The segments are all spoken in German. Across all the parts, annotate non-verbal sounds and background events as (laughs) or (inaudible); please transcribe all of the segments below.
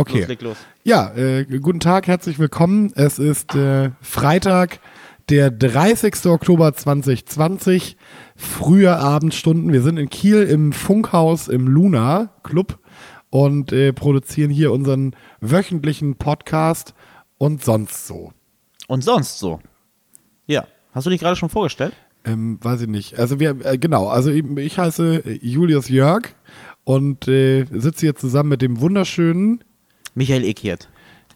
Okay. Los, leg los. Ja, äh, guten Tag, herzlich willkommen. Es ist äh, Freitag, der 30. Oktober 2020, frühe Abendstunden. Wir sind in Kiel im Funkhaus im Luna Club und äh, produzieren hier unseren wöchentlichen Podcast und sonst so. Und sonst so. Ja. Hast du dich gerade schon vorgestellt? Ähm, weiß ich nicht. Also wir, äh, genau, also ich, ich heiße Julius Jörg und äh, sitze hier zusammen mit dem wunderschönen Michael Ekiert.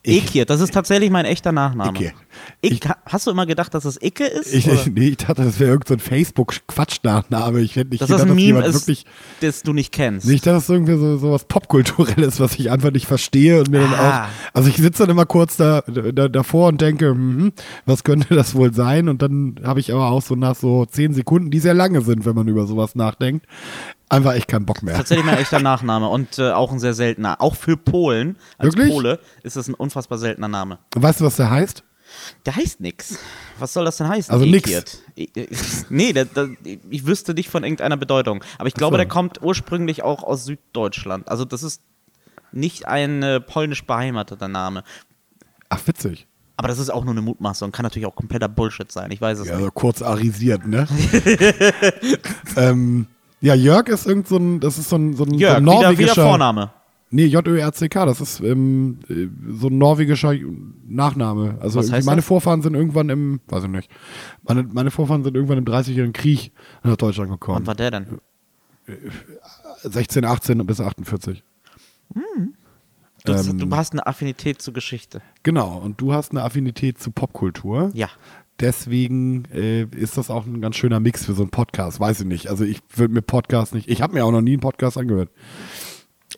Ich- Ekiert, das ist tatsächlich mein echter Nachname. Icke. Ich, hast du immer gedacht, dass das Icke ist? Ich, oder? nee, ich dachte, das wäre irgendein so Facebook-Quatsch-Nachname. Ich hätte nicht dass das gedacht, ein dass Meme jemand ist, wirklich. das du nicht kennst. Nicht, dass es irgendwie so, so was Popkulturelles, was ich einfach nicht verstehe und mir dann Ah. auch. Also ich sitze dann immer kurz da, da davor und denke, hm, was könnte das wohl sein? Und dann habe ich aber auch so nach so zehn Sekunden, die sehr lange sind, wenn man über sowas nachdenkt, einfach echt keinen Bock mehr. Tatsächlich mein echter Nachname und äh, auch ein sehr seltener. Auch für Polen, als Wirklich? Pole, ist das ein unfassbar seltener Name. Weißt du, was der heißt? Der heißt nix. Was soll das denn heißen? Also nix. Ekiert? E- Nee, der, der, ich wüsste nicht von irgendeiner Bedeutung. Aber ich glaube, so. der kommt ursprünglich auch aus Süddeutschland. Also das ist nicht ein äh, polnisch beheimateter Name. Ach, witzig. Aber das ist auch nur eine Mutmaßung. Kann natürlich auch kompletter Bullshit sein. Ich weiß es Ja, nicht. so kurz arisiert, ne? (laughs) ähm, ja, Jörg ist irgend so ein, das ist so ein, so ein, Jörg, so ein wieder, norwegischer. wieder Vorname. Nee, J-Ö-R-C-K, das ist ähm, äh, so ein norwegischer Nachname. Also meine das? Vorfahren sind irgendwann im, weiß ich nicht, meine, meine Vorfahren sind irgendwann im 30-jährigen Krieg nach Deutschland gekommen. war der denn? 16, 18 bis 48. Du, Ähm. du hast eine Affinität zur Geschichte. Genau, und du hast eine Affinität zu Popkultur. Ja. Deswegen äh, ist das auch ein ganz schöner Mix für so einen Podcast. Weiß ich nicht. Also ich würde mir Podcast nicht, ich habe mir auch noch nie einen Podcast angehört.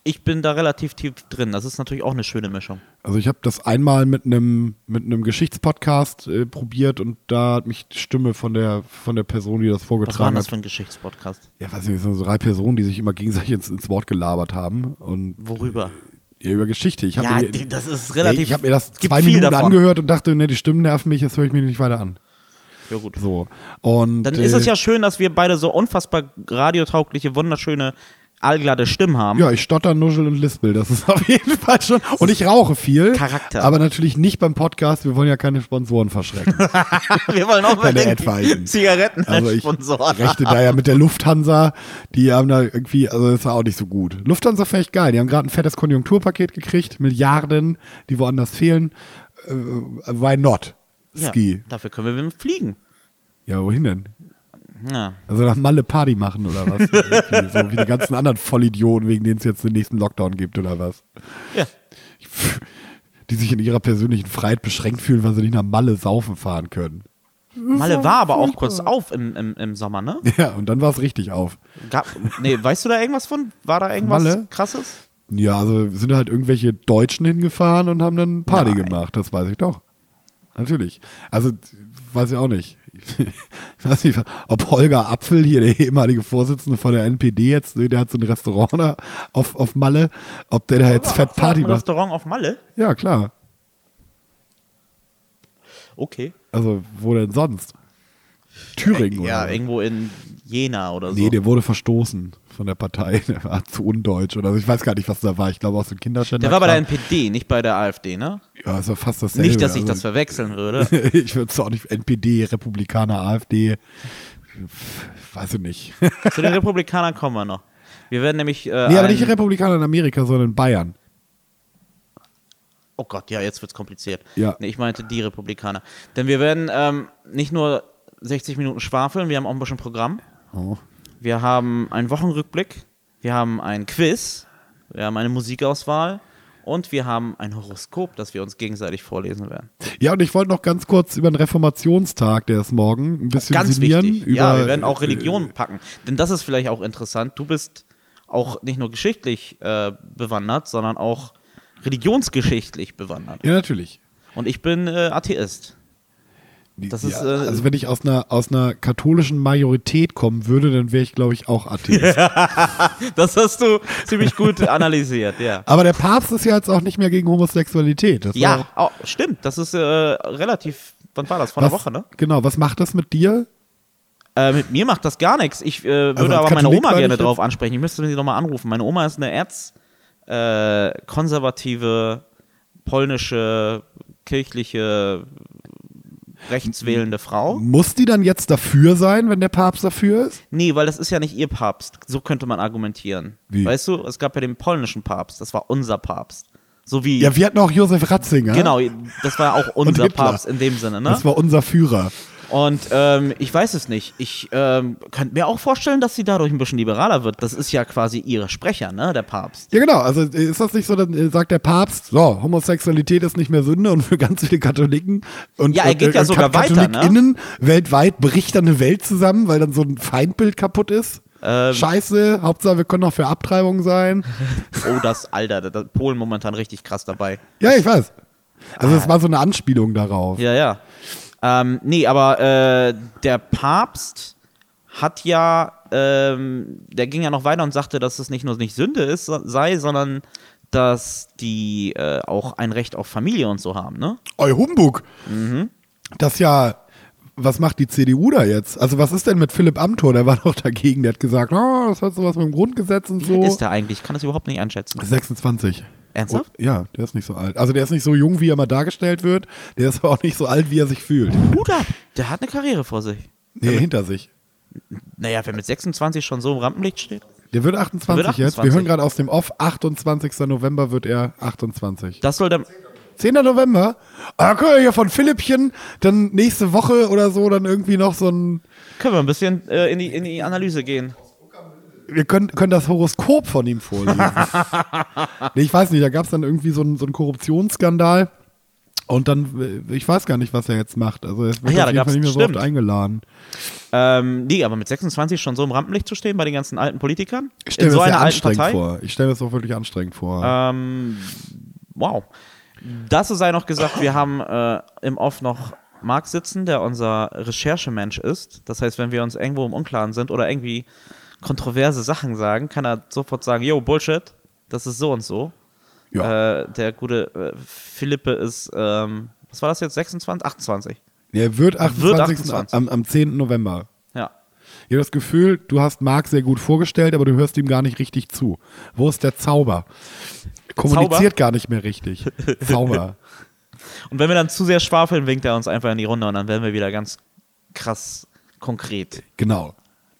Ich bin da relativ tief drin. Das ist natürlich auch eine schöne Mischung. Also ich habe das einmal mit einem mit einem Geschichtspodcast äh, probiert und da hat mich die Stimme von der von der Person, die das Was war vorgetragen denn das hat, für ein Geschichtspodcast? ja, weiß ich nicht, so drei Personen, die sich immer gegenseitig ins, ins Wort gelabert haben und Worüber? ja, über Geschichte. Ich habe Ja, mir, das ist Ey, relativ. ich habe mir das zwei Minuten davon. angehört und dachte, ne, die Stimmen nerven mich, jetzt höre ich mir nicht weiter an. Ja, gut. So und Dann ist es äh, ja schön, dass wir beide so unfassbar radiotaugliche, wunderschöne, allglatte Stimmen haben. Ja, ich stotter, nuschel und lispel. Das ist (laughs) auf jeden Fall schon. Und ich rauche viel. Charakter. Aber natürlich nicht beim Podcast. Wir wollen ja keine Sponsoren verschrecken. (laughs) wir wollen auch Keine den etwaigen. Zigaretten Also als ich Sponsoren rechte da ja mit der Lufthansa. Die haben da irgendwie, also das war auch nicht so gut. Lufthansa vielleicht geil. Die haben gerade ein fettes Konjunkturpaket gekriegt. Milliarden, die woanders fehlen. Äh, why not? Ja, Ski. dafür können wir fliegen. Ja, wohin denn? Ja. Also nach Malle Party machen oder was? (laughs) So wie die ganzen anderen Vollidioten, wegen denen es jetzt den nächsten Lockdown gibt oder was? ja. die sich in ihrer persönlichen Freiheit beschränkt fühlen, weil sie nicht nach Malle saufen fahren können. Malle war aber auch kurz auf im, im, im Sommer, ne? (laughs) Ja, und dann war es richtig auf. Gab, nee, weißt du da irgendwas von? War da irgendwas Malle? krasses? Ja, also sind halt irgendwelche Deutschen hingefahren und haben dann Party Nein. gemacht, das weiß ich doch. Natürlich. Also, weiß ich auch nicht. (laughs) Ich weiß nicht, ob Holger Apfel, hier der ehemalige Vorsitzende von der NPD jetzt, der hat so ein Restaurant da auf, auf Malle, ob der da jetzt fett Party Ein macht. Restaurant auf Malle? Ja, klar. Okay. Also, wo denn sonst? Thüringen Ja, oder? so. irgendwo in Jena oder so. Nee, der wurde verstoßen von der Partei. (laughs) Der war zu undeutsch oder so. Ich weiß gar nicht, was da war. Ich glaube aus dem Kinderständer. der war bei der NPD, nicht bei der AfD, ne? Ja, ja fast dasselbe. Nicht, dass ich das also, verwechseln würde. (laughs) Ich würde es auch nicht. NPD, Republikaner, AfD. Weiß ich nicht. (laughs) Zu den Republikanern kommen wir noch. Wir werden nämlich. Äh, nee, aber ein- nicht Republikaner in Amerika, sondern in Bayern. Oh Gott, ja, jetzt wird's kompliziert. Ja. Nee, ich meinte die Republikaner. Denn wir werden ähm, nicht nur 60 Minuten schwafeln, wir haben auch ein bisschen Programm. Oh. Wir haben einen Wochenrückblick, wir haben ein Quiz, wir haben eine Musikauswahl und wir haben ein Horoskop, das wir uns gegenseitig vorlesen werden. Ja, und ich wollte noch ganz kurz über den Reformationstag, der ist morgen, ein bisschen Ganz sinnieren. wichtig. Über, ja, wir werden auch äh, Religion packen. Denn das ist vielleicht auch interessant. Du bist auch nicht nur geschichtlich äh, bewandert, sondern auch religionsgeschichtlich bewandert. Ja, natürlich. Und ich bin äh, Atheist. Das ja, ist, äh, also wenn ich aus einer, aus einer katholischen Majorität kommen würde, dann wäre ich, glaube ich, auch Atheist. (laughs) Das hast du ziemlich gut analysiert, ja. Aber der Papst ist ja jetzt auch nicht mehr gegen Homosexualität. Das Ja, oh, stimmt. Das ist äh, relativ. Wann war das? Vor einer was, Woche, ne? Genau, was macht das mit dir? Äh, mit mir macht das gar nichts. Ich äh, würde als aber meine Katholik Oma meine gerne ich drauf ansprechen. Ich müsste sie nochmal anrufen. Meine Oma ist eine äh, konservative, polnische, kirchliche, rechtswählende Frau. Muss die dann jetzt dafür sein, wenn der Papst dafür ist? Nee, weil das ist ja nicht ihr Papst. So könnte man argumentieren. Wie? Weißt du, es gab ja den polnischen Papst, das war unser Papst. So wie, Ja, wir hatten auch Josef Ratzinger. genau, das war auch unser. Papst in dem Sinne, ne? Das war unser Führer. Und ähm, ich weiß es nicht. Ich ähm, könnte mir auch vorstellen, dass sie dadurch ein bisschen liberaler wird. Das ist ja quasi ihre Sprecher, ne, der Papst. Ja, genau. Also ist das nicht so, dann äh, sagt der Papst, so, Homosexualität ist nicht mehr Sünde und für ganz viele Katholiken und Ja, er geht ja und sogar weiter, ne? KatholikInnen weltweit bricht dann eine Welt zusammen, weil dann so ein Feindbild kaputt ist. Ähm. Scheiße, Hauptsache wir können auch für Abtreibung sein. (laughs) Oh, das, Alter, da- Polen momentan richtig krass dabei. Ja, ich weiß. Also es war so eine Anspielung darauf. Ja, ja. Ähm, nee, aber äh, der Papst hat ja, ähm, der ging ja noch weiter und sagte, dass es nicht nur nicht Sünde ist, sei, sondern dass die äh, auch ein Recht auf Familie und so haben, ne? Eu Humbug. Mhm. Das ja, was macht die CDU da jetzt? Also was ist denn mit Philipp Amthor? Der war (laughs) doch dagegen. Der hat gesagt, oh, das hat sowas mit dem Grundgesetz und so. Ist der eigentlich? Ich kann das überhaupt nicht einschätzen. 26. Ernsthaft? Oh, ja, der ist nicht so alt. Also der ist nicht so jung, wie er mal dargestellt wird. Der ist aber auch nicht so alt, wie er sich fühlt. Hut ab! Der hat eine Karriere vor sich. Nee, hinter sich. Naja, wer mit 26 schon so im Rampenlicht steht. Der wird 28 Der wird jetzt. Wir 28. hören gerade aus dem Off. 28. November wird er 28. Das soll der. 10. November? Ah, können wir hier von Philippchen dann nächste Woche oder so dann irgendwie noch so ein. Können wir ein bisschen äh, in, die, in die Analyse gehen. Wir können, können das Horoskop von ihm vorlesen. (laughs) nee, ich weiß nicht, da gab es dann irgendwie so einen, so einen Korruptionsskandal. Und dann, äh, ich weiß gar nicht, was er jetzt macht. Also er wird Ach ja, auf jeden Fall nicht mehr so oft eingeladen. Ähm, nee, aber mit 26 schon so im Rampenlicht zu stehen bei den ganzen alten Politikern? Ich stelle mir so das sehr anstrengend vor. Ich stelle mir das auch wirklich anstrengend vor. Ähm, wow. Dazu sei noch gesagt, wir haben äh, im Off noch Marc sitzen, der unser Recherchemensch ist. Das heißt, wenn wir uns irgendwo im Unklaren sind oder irgendwie kontroverse Sachen sagen, kann er sofort sagen, yo, Bullshit, das ist so und so. ja. Äh, der gute äh, Philippe ist, ähm, was war das jetzt, 26? 28. er wird 28. wird 28. Am, am 10. November. Ja. Ich habe das Gefühl, du hast Marc sehr gut vorgestellt, aber du hörst ihm gar nicht richtig zu. Wo ist der Zauber? Kommuniziert Zauber? gar nicht mehr richtig. (laughs) Zauber. Und wenn wir dann zu sehr schwafeln, winkt er uns einfach in die Runde und dann werden wir wieder ganz krass konkret. Genau.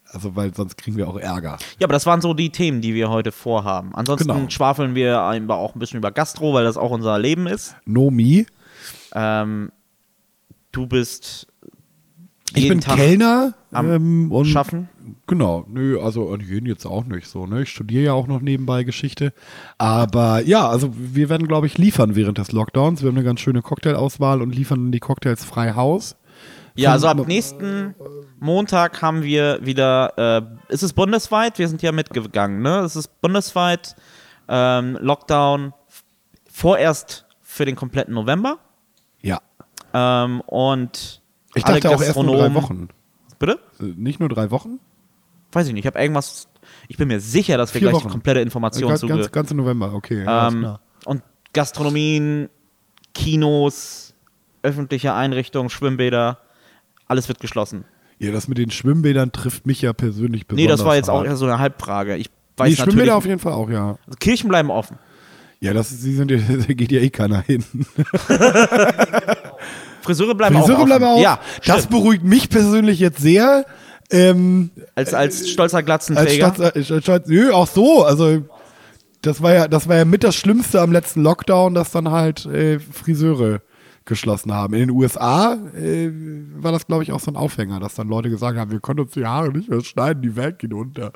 Also, weil sonst kriegen wir auch Ärger. Ja, aber das waren so die Themen, die wir heute vorhaben. Ansonsten Genau. schwafeln wir einfach auch ein bisschen über Gastro, weil das auch unser Leben ist. No me. Ähm, du bist Ich bin Tag Kellner am ähm, und Schaffen. Genau, nö, also an jeden jetzt auch nicht so, ne? Ich studiere ja auch noch nebenbei Geschichte. Aber ja, also wir werden, glaube ich, liefern während des Lockdowns. Wir haben eine ganz schöne Cocktailauswahl und liefern die Cocktails frei Haus. Ja, also ab nächsten Montag haben wir wieder, äh, ist es bundesweit? Wir sind ja mitgegangen, ne? Es ist bundesweit ähm, Lockdown vorerst für den kompletten November. Ja. Ähm, und Ich dachte auch erst nur drei Wochen. Bitte? Äh, Nicht nur drei Wochen? Weiß ich nicht. Ich habe irgendwas. Ich bin mir sicher, dass wir Vier gleich Wochen. komplette Informationen Ganz, zu. ganz, ganze November, okay. ähm, und Gastronomien, Kinos, öffentliche Einrichtungen, Schwimmbäder, alles wird geschlossen. Ja, das mit den Schwimmbädern trifft mich ja persönlich besonders Nee, das war jetzt auch hart. eher so eine Halbfrage. Ich weiß Nee. Schwimmbäder auf jeden Fall auch, ja. Also Kirchen bleiben offen. Ja, das sie sind, (laughs) da geht ja eh keiner hin. (laughs) Friseure bleiben auch Friseure offen. bleiben auch. Ja, das stimmt. beruhigt mich persönlich jetzt sehr. Ähm, als, als stolzer als Glatzenträger. Stadt, äh, Stadt, Stadt, nö, auch so. Also das war ja, das war ja mit das Schlimmste am letzten Lockdown, dass dann halt äh, Friseure geschlossen haben. In den USA äh, war das, glaube ich, auch so ein Aufhänger, dass dann Leute gesagt haben, wir können uns die Haare nicht mehr schneiden, die Welt geht unter.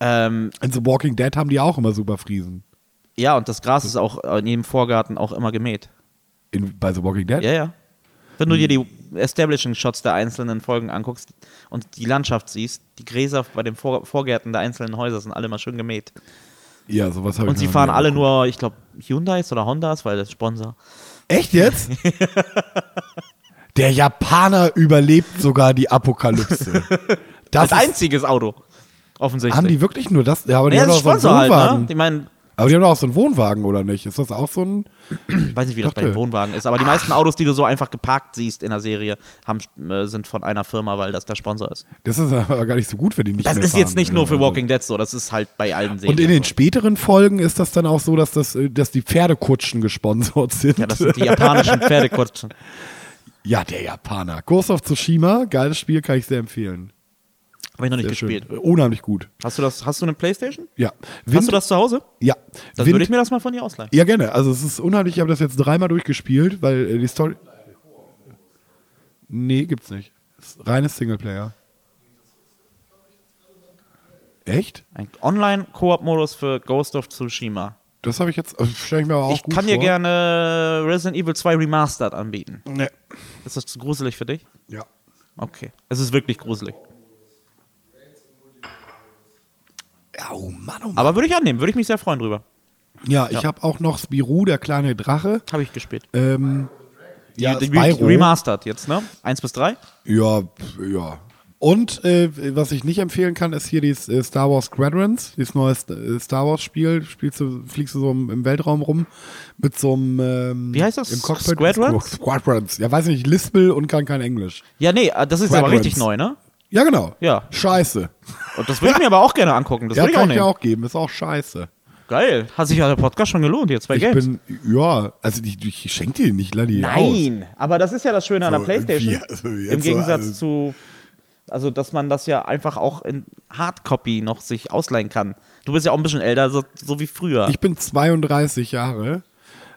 ähm, In The Walking Dead haben die auch immer super Friesen. ja, und das Gras ist auch in jedem Vorgarten auch immer gemäht. In, bei The Walking Dead? Ja, ja. Wenn du dir die Establishing-Shots der einzelnen Folgen anguckst und die Landschaft siehst, die Gräser bei den Vor Vorgärten der einzelnen Häuser sind alle mal schön gemäht. Ja, sowas habe ich Und sie fahren alle nur, ich glaube, Hyundais oder Hondas, weil das Sponsor. Echt jetzt? (laughs) Der Japaner überlebt sogar die Apokalypse. (laughs) Das ist, einziges Auto. Offensichtlich. haben die wirklich nur das? Ja, aber die ja, haben das ist auch so einen Sponsor halt, ne? Ich meine, Aber die haben doch auch so einen Wohnwagen, oder nicht? Ist das auch so ein. Ich weiß nicht, wie das bei Dachte- den Wohnwagen ist, aber die meisten Autos, die du so einfach geparkt siehst in der Serie, haben, äh, sind von einer Firma, weil das der Sponsor ist. Das ist aber gar nicht so gut, wenn die nicht Das ist jetzt fahren. nicht nur für Also- Walking Dead so, das ist halt bei allen Serien. Und in den so. späteren Folgen ist das dann auch so, dass, das, äh, dass die Pferdekutschen gesponsert sind. Ja, das sind die japanischen Pferdekutschen. Ja, der Japaner. Ghost of Tsushima, geiles Spiel, kann ich sehr empfehlen. Habe ich noch nicht Sehr gespielt. schön. Unheimlich gut. Hast du das, hast du eine Playstation? Ja. Hast du das zu Hause? Ja. Dann Wind- würde ich mir das mal von dir ausleihen. ja, gerne. Also es ist unheimlich. Ich habe das jetzt dreimal durchgespielt, weil äh, die Story. Nee, gibt's nicht. Ist reines Singleplayer. Echt? Ein Online-Koop-Modus für Ghost of Tsushima. Das habe ich jetzt. Also stelle ich mir aber auch Ich gut kann dir gerne Resident Evil 2 Remastered anbieten. Nee. Ist das zu gruselig für dich? Ja. Okay. Es ist wirklich gruselig. Ja, Oh Mann, oh Mann. Aber würde ich annehmen, würde ich mich sehr freuen drüber. Ja, ich Ja. habe auch noch Spirou, der kleine Drache. Habe ich gespielt. Ähm, ja, die, die Spyro. Remastered jetzt, ne? Eins bis drei? Ja, ja. Und äh, was ich nicht empfehlen kann, ist hier dieses äh, Star Wars Squadrons, dieses neue St- äh, Star Wars Spiel. Spielst du, fliegst du so im, im Weltraum rum mit so einem ähm, Wie heißt das? Im Cockpit. Squadrons? Squadrons. Ja, weiß nicht, lispel und kann kein Englisch. Ja, nee, das ist aber Squadrons. richtig neu, ne? Ja, genau. Ja. Scheiße. Und das würde ich mir aber auch gerne angucken. Das ja, würde ich auch kann ich auch geben. Ist auch scheiße. Geil. Hat sich ja der Podcast schon gelohnt jetzt bei Ich Games. bin, ja, also ich, ich schenke dir nicht, lass die aus. Nein, aber das ist ja das Schöne an der So, Playstation. (laughs) also Im so, Gegensatz also- zu, also dass man das ja einfach auch in Hardcopy noch sich ausleihen kann. Du bist ja auch ein bisschen älter, so, so wie früher. Ich bin 32 Jahre,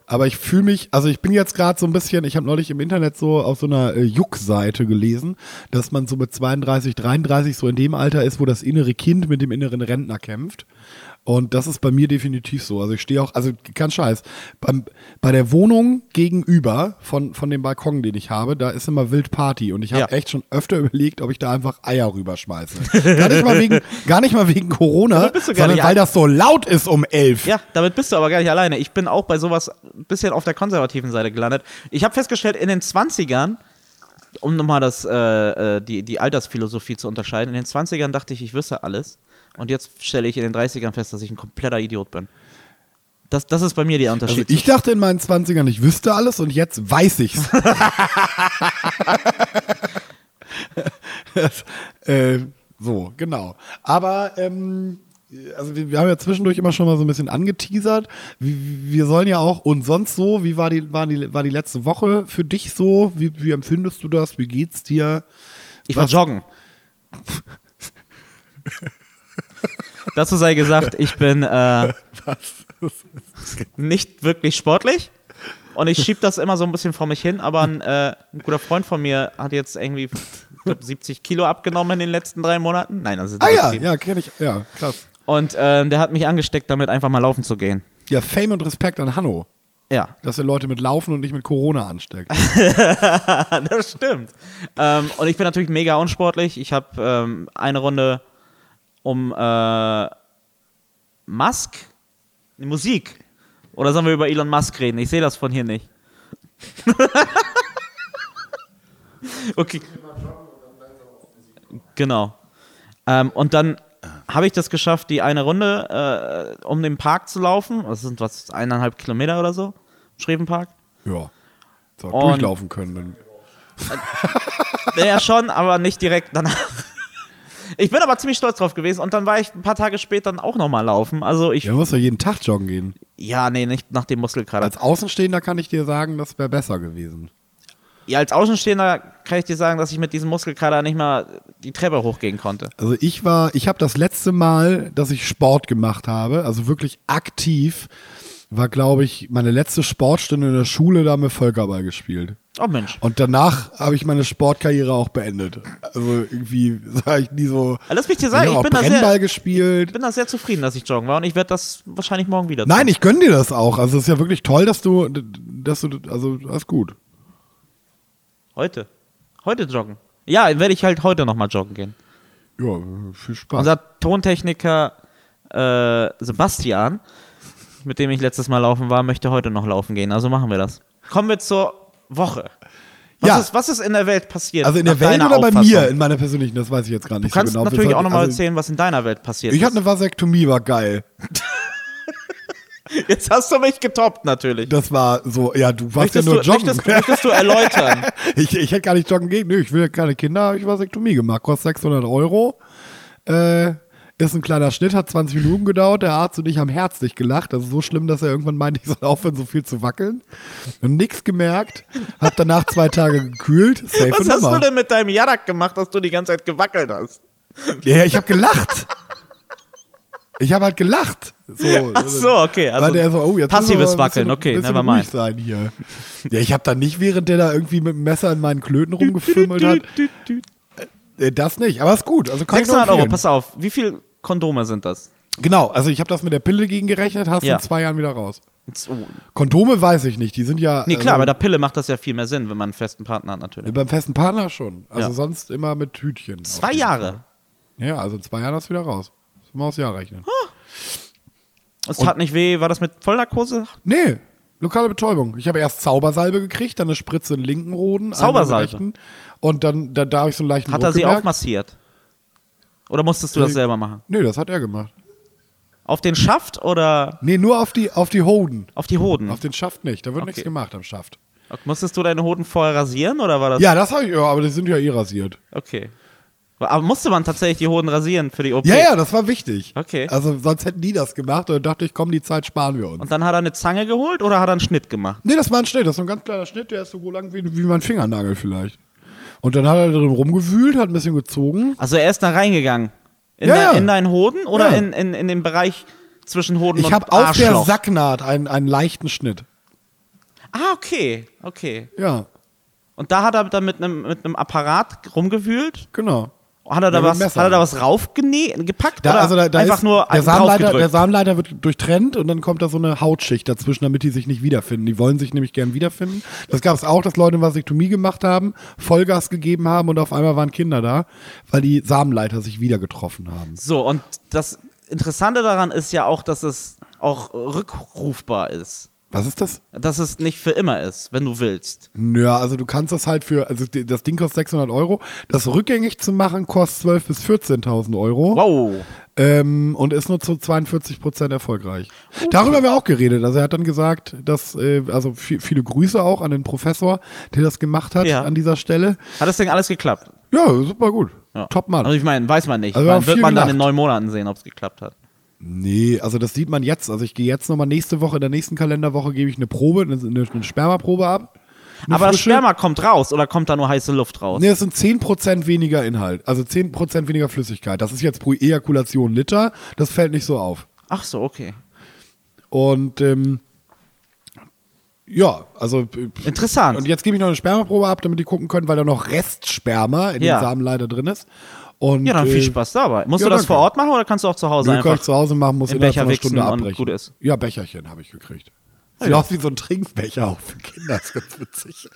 aber ich fühle mich, also ich bin jetzt gerade so ein bisschen, ich habe neulich im Internet so auf so einer äh, Juck-Seite gelesen, dass man so mit 32, 33 so in dem Alter ist, wo das innere Kind mit dem inneren Rentner kämpft. Und das ist bei mir definitiv so. Also ich stehe auch, also kein Scheiß, beim, bei der Wohnung gegenüber von, von dem Balkon, den ich habe, da ist immer wild Party. Und ich habe Ja. echt schon öfter überlegt, ob ich da einfach Eier rüberschmeiße. gar, nicht mal wegen, (laughs) gar nicht mal wegen Corona, sondern weil das so laut ist um elf. ja, damit bist du aber gar nicht alleine. Ich bin auch bei sowas ein bisschen auf der konservativen Seite gelandet. Ich habe festgestellt, in den 20ern, um nochmal das, äh, äh, die, die Altersphilosophie zu unterscheiden, in den 20ern dachte ich, ich wüsste alles. Und jetzt stelle ich in den 30ern fest, dass ich ein kompletter Idiot bin. Das, das ist bei mir der Also Unterschied. ich dachte in meinen 20ern, ich wüsste alles und jetzt weiß ich's. Das, (laughs) (laughs) äh, so, genau. Aber ähm, also wir, wir haben ja zwischendurch immer schon mal so ein bisschen angeteasert. Wir, wir sollen ja auch und sonst so, wie war die, war die, war die letzte Woche für dich so? Wie, wie empfindest du das? Wie geht's dir? Ich war Was- joggen. (laughs) Dazu sei gesagt, ich bin äh, nicht wirklich sportlich und ich schiebe das immer so ein bisschen vor mich hin, aber ein, äh, ein guter Freund von mir hat jetzt irgendwie glaub, 70 Kilo abgenommen in den letzten drei Monaten. Nein, das ist Ah ja, ja, kenne ich. Ja, krass. Und äh, der hat mich angesteckt, damit einfach mal laufen zu gehen. Ja, Fame und Respekt an Hanno, Ja, dass er Leute mit Laufen und nicht mit Corona ansteckt. (laughs) das stimmt. Ähm, und ich bin natürlich mega unsportlich. Ich habe ähm, eine Runde um äh, Musk, Musik. Oder sollen wir über Elon Musk reden? Ich sehe das von hier nicht. (laughs) okay. Genau. Ähm, und dann habe ich das geschafft, die eine Runde äh, um den Park zu laufen. Das sind was, eineinhalb Kilometer oder so. Schrevenpark. Ja. So, durchlaufen können. Dann. (laughs) Ja, schon, aber nicht direkt danach. Ich bin aber ziemlich stolz drauf gewesen und dann war ich ein paar Tage später dann auch nochmal laufen. Also ich, Ja, ja. muss ja jeden Tag joggen gehen. nee, nicht nach dem Muskelkater. Als Außenstehender kann ich dir sagen, das wäre besser gewesen. Ja, als Außenstehender kann ich dir sagen, dass ich mit diesem Muskelkater nicht mal die Treppe hochgehen konnte. Also ich war, ich habe das letzte Mal, dass ich Sport gemacht habe, also wirklich aktiv, war glaube ich meine letzte Sportstunde in der Schule, da haben wir Völkerball gespielt. Oh Mensch. Und danach habe ich meine Sportkarriere auch beendet. Also irgendwie (laughs) sage ich nie so. Also Lass mich dir ich sagen, habe ich auch bin da, sehr, gespielt. bin da sehr zufrieden, dass ich joggen war und ich werde das wahrscheinlich morgen wieder Nein, tun. ich gönne dir das auch. Also es ist ja wirklich toll, dass du, dass du, also alles gut. Heute. Heute joggen. Ja, werde ich halt heute nochmal joggen gehen. Ja, viel Spaß. Unser Tontechniker äh, Sebastian, mit dem ich letztes Mal laufen war, möchte heute noch laufen gehen. Also machen wir das. Kommen wir zur Woche. Was, Ja. ist, was ist in der Welt passiert? also in der Welt oder bei Auffassung? mir, in meiner persönlichen, das weiß ich jetzt gar nicht Du kannst so genau. natürlich auch nochmal sollten- erzählen, was in deiner Welt passiert Ich ist. hatte eine Vasektomie, war geil. (laughs) Jetzt hast du mich getoppt, natürlich. Das war so, ja, du warst Möchtest, ja nur du, joggen. möchtest, möchtest du erläutern? (laughs) ich, ich hätte gar nicht joggen gehen. Nö, ich will keine Kinder, ich Vasektomie gemacht. Kostet 600 Euro. Äh, ist ein kleiner Schnitt, hat 20 Minuten gedauert. Der Arzt und ich haben herzlich gelacht. Das ist so schlimm, dass er irgendwann meinte, ich soll aufhören, so viel zu wackeln. Und nichts gemerkt. Hab danach zwei Tage gekühlt. Safe Was hast du denn mit deinem Jadak gemacht, dass du die ganze Zeit gewackelt hast? Ja, ich habe gelacht. Ich habe halt gelacht. So, Ach so, okay. Also weil der so, oh, jetzt passives Wackeln, okay, never mind. sein hier. Ja, ich habe da nicht, während der da irgendwie mit dem Messer in meinen Klöten rumgefümmelt hat. Äh, Das nicht, aber ist gut. Also kann ich nur 600 Euro, pass auf. Wie viel Kondome sind das? Genau, also ich habe das mit der Pille gegengerechnet, hast du Ja. in zwei Jahren wieder raus. Oh. Kondome weiß ich nicht, die sind ja. Nee, klar, also, bei der Pille macht das ja viel mehr Sinn, wenn man einen festen Partner hat, natürlich. beim festen Partner schon. Also Ja. sonst immer mit Hütchen. Zwei Jahre. Ja, also in zwei Jahren hast du wieder raus. Muss man aufs Jahr rechnen. Es tat nicht weh, war das mit Vollnarkose? Nee, lokale Betäubung. Ich habe erst Zaubersalbe gekriegt, dann eine Spritze in den linken im Zaubersalbe? rechten. Und dann da, da habe ich so einen leichten Hat Druck er sie gemerkt. auch massiert? Oder musstest du das selber machen? Nee, das hat er gemacht. Auf den Schaft oder Nee, nur auf die, auf die Hoden. auf die Hoden? Auf den Schaft nicht. Da wird Okay. nichts gemacht am Schaft. Musstest du deine Hoden vorher rasieren oder war das? Ja, das habe ich, ja, aber die sind ja eh rasiert. Okay. Aber musste man tatsächlich die Hoden rasieren für die OP? Ja, ja, das war wichtig. Okay. Also sonst hätten die das gemacht und dann dachte ich, komm, die Zeit sparen wir uns. Und dann hat er eine Zange geholt oder hat er einen Schnitt gemacht? Nee, das war ein Schnitt, das ist so ein ganz kleiner Schnitt, der ist so lang wie, wie mein Fingernagel vielleicht. Und dann hat er drin rumgewühlt, hat ein bisschen gezogen. Also er ist da reingegangen. In, Ja, ja. in deinen Hoden oder Ja. in, in, in den Bereich zwischen Hoden Ich und habe auf der Arschloch? Sacknaht einen, einen leichten Schnitt. ah, okay. Okay. Ja, Und da hat er dann mit einem mit einem Apparat rumgewühlt. genau. Hat er da Ja, was, hat er da was raufgenäht, gepackt Da, oder also da, da einfach ist, nur der, Samenleiter, der? Samenleiter wird durchtrennt und dann kommt da so eine Hautschicht dazwischen, damit die sich nicht wiederfinden. Die wollen sich nämlich gern wiederfinden. Das gab es auch, dass Leute eine Vasektomie gemacht haben, Vollgas gegeben haben und auf einmal waren Kinder da, weil die Samenleiter sich wieder getroffen haben. So, und das Interessante daran ist ja auch, dass es auch rückrufbar ist. Was ist das? Dass es nicht für immer ist, wenn du willst. Ja, also du kannst das halt für, also das Ding kostet 600 Euro. Das rückgängig zu machen kostet 12.000 bis 14.000 Euro. Wow. Ähm, und ist nur zu 42 Prozent erfolgreich. Darüber haben wir auch geredet. Also er hat dann gesagt, dass, äh, also vi- viele Grüße auch an den Professor, der das gemacht hat Ja. an dieser Stelle. Hat das Ding alles geklappt? Ja, super gut. Ja. Top Mann. Also ich meine, weiß man nicht. Also man, wird man dann gelacht. in neun Monaten sehen, ob es geklappt hat. Nee, also das sieht man jetzt. Also ich gehe jetzt nochmal nächste Woche, in der nächsten Kalenderwoche gebe ich eine Probe, eine, eine, eine Spermaprobe ab. Aber das frische. Sperma kommt raus oder kommt da nur heiße Luft raus? Nee, es sind 10% weniger Inhalt, also 10% weniger Flüssigkeit. Das ist jetzt pro Ejakulation Liter, das fällt nicht so auf. Ach so, okay. Und ähm, ja, also äh, Interessant. und jetzt gebe ich noch eine Spermaprobe ab, damit die gucken können, weil da noch Restsperma in Ja. den Samenleiter drin ist. Und, ja, dann viel äh, Spaß dabei. Musst ja, du das danke. vor Ort machen oder kannst du auch zu Hause Nee, kann einfach? ich zu Hause machen, muss innerhalb Becher einer Stunde und abbrechen. gut ist. Ja, Becherchen habe ich gekriegt. Sieht aus wie so ein Trinkbecher auch für Kinder, ist ganz witzig.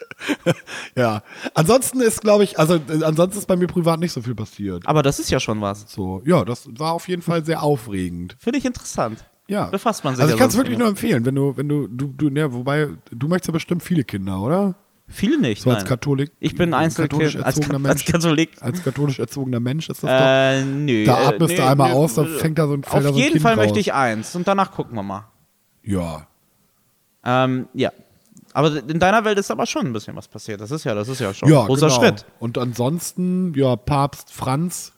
(laughs) ja. Ansonsten ist, glaube ich, also äh, ansonsten ist bei mir privat nicht so viel passiert. Aber das ist ja schon was. So, ja, das war auf jeden Fall sehr aufregend. Finde ich interessant. Ja. Befasst man sich Also ja ich kann es wirklich nur empfehlen, wenn du, wenn du, du, du, ja, wobei, du möchtest ja bestimmt viele Kinder, oder? Viel nicht. So als. Katholik. Ich bin Einzelkind. Als, Ka als Mensch. Katholik. Als katholisch erzogener Mensch ist das Äh, nö. Da äh, atmest nö, du einmal nö, aus, da äh, fängt da so ein- fällt Auf so ein jeden Kind Fall möchte raus. ich eins und danach gucken wir mal. doch. Ja. Ähm, ja. Aber in deiner Welt ist aber schon ein bisschen was passiert. Das ist ja, das ist ja schon Ja, ein großer genau. Schritt. Und ansonsten, ja, Papst Franz.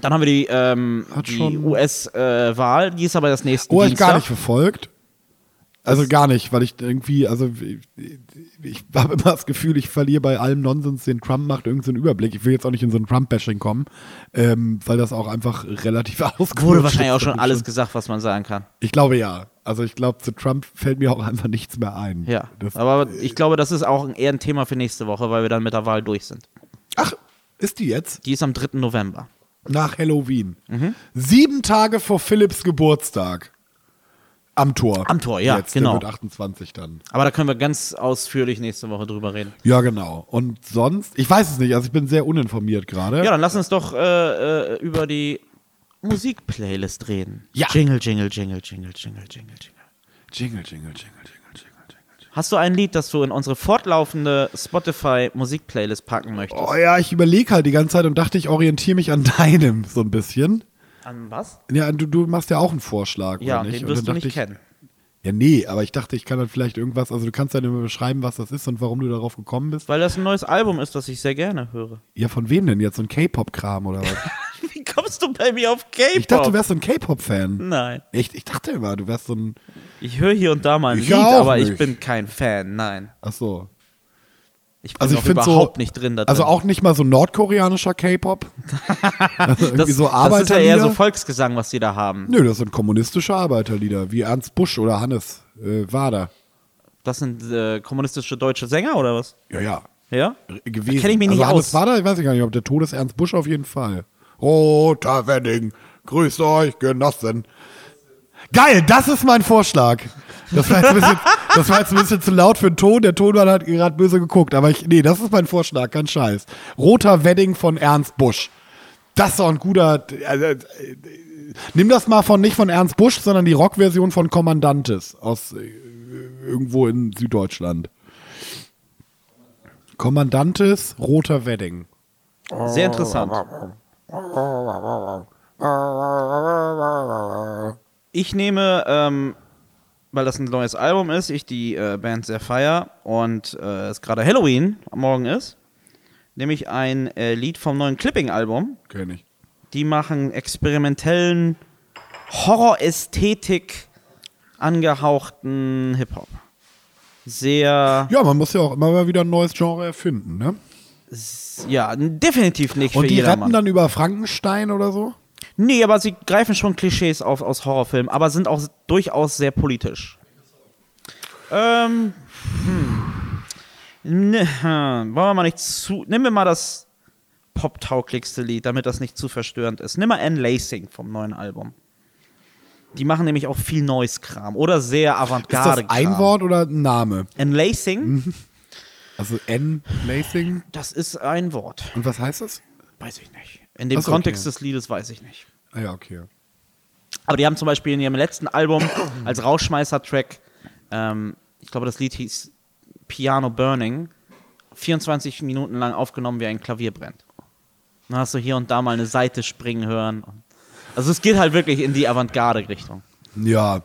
Dann haben wir die, ähm, die US-Wahl, die ist aber das nächste Oh, ich gar nicht verfolgt. Also gar nicht, weil ich irgendwie, also ich, ich habe immer das Gefühl, ich verliere bei allem Nonsens, den Trump macht, irgendeinen so einen Überblick. Ich will jetzt auch nicht in so ein Trump-Bashing kommen, ähm, weil das auch einfach relativ (laughs) ausgelutscht Wurde wahrscheinlich auch schon alles gesagt, was man sagen kann. Ich glaube ja. Also ich glaube, zu Trump fällt mir auch einfach nichts mehr ein. Ja. Das, aber ich glaube, das ist auch eher ein Thema für nächste Woche, weil wir dann mit der Wahl durch sind. ach, ist die jetzt? Die ist am 3. November. Nach Halloween. Mhm. Sieben Tage vor Philipps Geburtstag. Am Tor. Am Tor, ja, Jetzt, genau. Der wird 28 dann. Aber da können wir ganz ausführlich nächste Woche drüber reden. Ja, genau. Und sonst, ich weiß es nicht, also ich bin sehr uninformiert gerade. Ja, dann lass uns doch äh, äh, über die Musikplaylist reden. Ja. Jingle, jingle, jingle, jingle, jingle, jingle, jingle. Jingle, jingle, jingle, jingle, jingle, jingle. Hast du ein Lied, das du in unsere fortlaufende Spotify-Musikplaylist packen möchtest? Oh ja, ich überlege halt die ganze Zeit und dachte, ich orientiere mich an (laughs) deinem so ein bisschen. An was? Ja, du, du machst ja auch einen Vorschlag, Ja, oder nicht? den wirst du nicht ich, kennen. Ja, nee, aber ich dachte, ich kann dann vielleicht irgendwas, also du kannst dann immer beschreiben, was das ist und warum du darauf gekommen bist. Weil das ein neues Album ist, das ich sehr gerne höre. Ja, von wem denn jetzt? So ein K-Pop-Kram oder was? (laughs) Wie kommst du bei mir auf K-Pop? Ich dachte, du wärst so ein K-Pop-Fan. Nein. Echt? Ich dachte immer, du wärst so ein. Ich höre hier und da mal ein Ich Lied, aber ich nicht. bin kein Fan. Nein. Ach so. Ich bin Also ich auch finde so. überhaupt nicht drin da drin. Also auch nicht mal so nordkoreanischer K-Pop. (laughs) also das, so das ist ja eher so Volksgesang, was die da haben. Nö, das sind kommunistische Arbeiterlieder, wie Ernst Busch oder Hannes äh, Wader. Das sind äh, kommunistische deutsche Sänger oder was? Ja, ja. Ja? Gewesen. kenn ich mich nicht also Hannes aus. Wader, ich weiß gar nicht, ob der Tod ist Ernst Busch auf jeden Fall. Roter Wedding, grüßt euch, Genossen. Geil, das ist mein Vorschlag. Das war, jetzt ein bisschen, das war jetzt ein bisschen zu laut für den Ton. Der Tonmann hat gerade böse geguckt. Aber ich, nee, das ist mein Vorschlag, kein Scheiß. Roter Wedding von Ernst Busch. Das ist doch ein guter. Also, äh, nimm das mal von nicht von Ernst Busch, sondern die Rockversion von Kommandantes aus äh, irgendwo in Süddeutschland. Kommandantes, Roter Wedding. Sehr interessant. Ich nehme, ähm, weil das ein neues Album ist, ich die äh, Band sehr feier und äh, es gerade Halloween am Morgen ist, nehme ich ein äh, Lied vom neuen Clipping-Album. Kenn ich. Die machen experimentellen, Horrorästhetik angehauchten Hip-Hop. Sehr, Ja, man muss ja auch immer mal wieder ein neues Genre erfinden, ne? ja, definitiv nicht Und für die jedermann. retten dann über Frankenstein oder so? Nee, aber sie greifen schon Klischees auf aus Horrorfilmen, aber sind auch durchaus sehr politisch. Ähm, hm. Ne, hm. Wollen wir mal nicht zu. Nehmen wir mal das poptauglichste Lied, damit das nicht zu verstörend ist. Nimm mal Enlacing vom neuen Album. Die machen nämlich auch viel Noise-Kram oder sehr Ist avantgarde das ein Wort oder ein Name? Enlacing, Also N-Lacing. das ist ein Wort. Und was heißt das? Weiß ich nicht. In dem so, Kontext okay. des Liedes weiß ich nicht. Ah ja, okay. Aber die haben zum Beispiel in ihrem letzten Album als Rausschmeißer-Track, ähm, ich glaube, das Lied hieß Piano Burning, 24 Minuten lang aufgenommen, wie ein Klavier brennt. Dann hast du hier und da mal eine Seite springen hören. Also es geht halt wirklich in die Avantgarde-Richtung. Ja.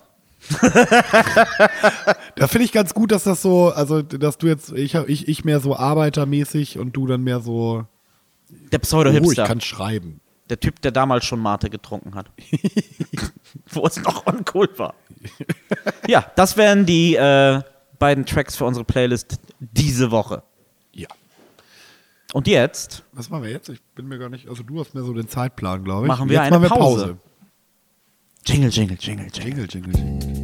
(laughs) da finde ich ganz gut, dass das so, also dass du jetzt, ich, ich, ich mehr so arbeitermäßig und du dann mehr so, Der oh, ich Pseudo-Hipster. kann schreiben. der Typ, der damals schon Mate getrunken hat. (laughs) Wo es noch uncool war. ja, das wären die äh, beiden Tracks für unsere Playlist diese Woche. Ja. Und jetzt Was machen wir jetzt? Ich bin mir gar nicht, also du hast mehr so den Zeitplan, glaube ich. Machen wir jetzt eine machen wir Pause. Pause. Jingle, jingle, jingle, jingle. Jingle, jingle, jingle.